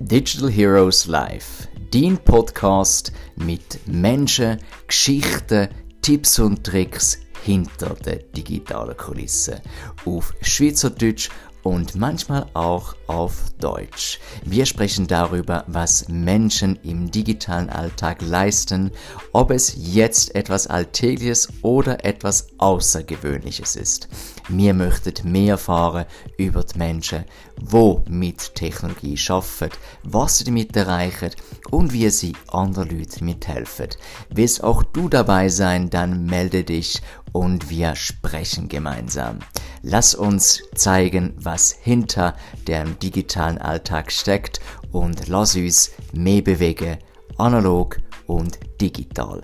Digital Heroes Live, dein Podcast mit Menschen, Geschichten, Tipps und Tricks hinter der digitalen Kulisse. Auf Schweizerdeutsch und manchmal auch auf Deutsch. Wir sprechen darüber, was Menschen im digitalen Alltag leisten, ob es jetzt etwas Alltägliches oder etwas Außergewöhnliches ist. Wir möchten mehr erfahren über die Menschen, wo mit Technologie schaffen, was sie damit erreichen und wie sie anderen Leuten mithelfen. Willst auch du dabei sein, dann melde dich und wir sprechen gemeinsam. Lass uns zeigen, was hinter dem digitalen Alltag steckt und lass uns mehr bewegen, analog und digital.